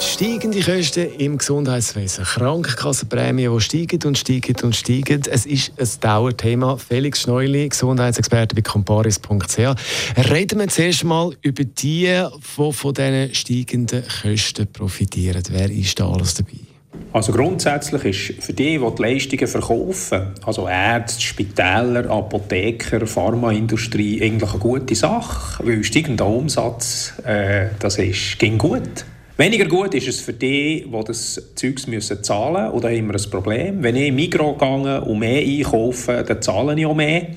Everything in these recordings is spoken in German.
Steigende Kosten im Gesundheitswesen, Krankenkassenprämien, die steigen und steigen und steigen. Es ist ein Dauerthema. Felix Schneuli, Gesundheitsexperte bei comparis.ch. Reden wir zuerst mal über die, die von diesen steigenden Kosten profitieren. Wer ist da alles dabei? Also grundsätzlich ist für die, die die Leistungen verkaufen, also Ärzte, Spitäler, Apotheker, Pharmaindustrie, eigentlich eine gute Sache, weil steigender Umsatz, äh, das ist, ging gut. Weniger gut ist es für die, die das Zeug müssen zahlen müssen. Oder haben wir ein Problem? Wenn ich in Migros gehe und mehr einkaufe, dann zahle ich auch mehr.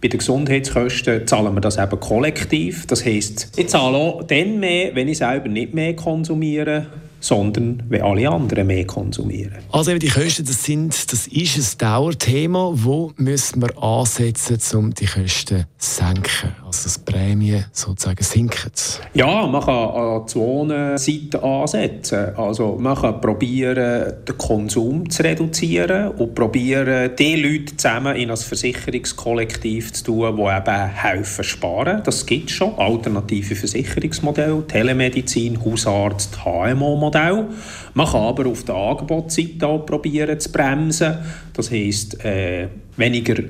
Bei den Gesundheitskosten zahlen wir das eben kollektiv. Das heisst, ich zahle auch dann mehr, wenn ich selber nicht mehr konsumiere sondern wenn alle anderen mehr konsumieren. Also die Kosten, das, sind, das ist ein Dauerthema. Wo müssen wir ansetzen, um die Kosten zu senken? Dass die Prämien sozusagen sinken? Ja, man kann an zwei Seiten ansetzen. Also man kann probieren, den Konsum zu reduzieren und probieren, die Leute zusammen in ein Versicherungskollektiv zu tun, die eben helfen sparen. Das gibt es schon. Alternative Versicherungsmodelle, Telemedizin, Hausarzt, HMO-Modell. Modell. Man kann aber auf der Angebotsseite auch probieren zu bremsen. Das heisst, äh, weniger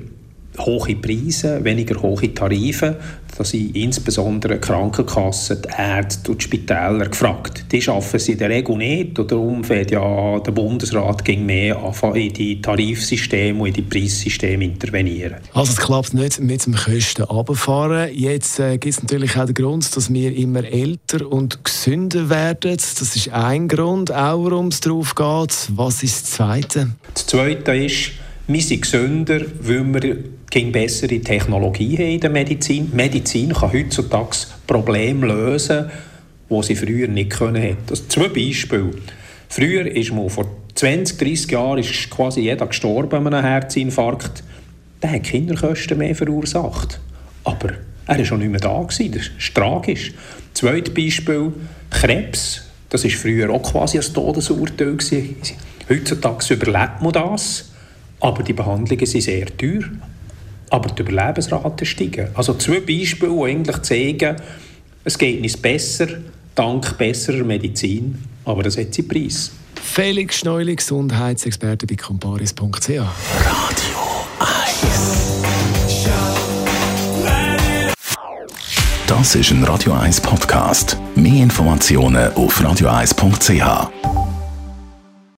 hohe Preise, weniger hohe Tarife. Da sind insbesondere die Krankenkassen, die Ärzte und die Spitäler gefragt. Die schaffen sie in der Regel nicht. Und darum fährt ja der Bundesrat ging mehr in die Tarifsysteme und in die Preissysteme intervenieren. Also es klappt nicht mit dem Kosten runterfahren. Jetzt äh, gibt es natürlich auch den Grund, dass wir immer älter und gesünder werden. Das ist ein Grund, auch warum es darauf geht. Was ist das Zweite? Das Zweite ist, wir sind gesünder, weil wir keine bessere Technologie haben in der Medizin. Die Medizin kann heutzutage Probleme lösen, die sie früher nicht können. Das zwei Beispiele. Früher ist man vor 20, 30 Jahren ist quasi jeder gestorben an einem Herzinfarkt. Der hat Kinderkosten mehr verursacht. Aber er war schon nicht mehr da. Gewesen. Das ist tragisch. Zweites Beispiel, Krebs. Das war früher auch quasi ein Todesurteil. Heutzutage überlebt man das. Aber die Behandlungen sind sehr teuer. Aber die Überlebensraten steigen. Also zwei Beispiele, die eigentlich zeigen, es geht nicht besser, dank besserer Medizin, aber das hat seinen Preis. Felix Schneuli, Gesundheitsexperte bei comparis.ch. Radio 1. Das ist ein Radio 1 Podcast. Mehr Informationen auf radio1.ch.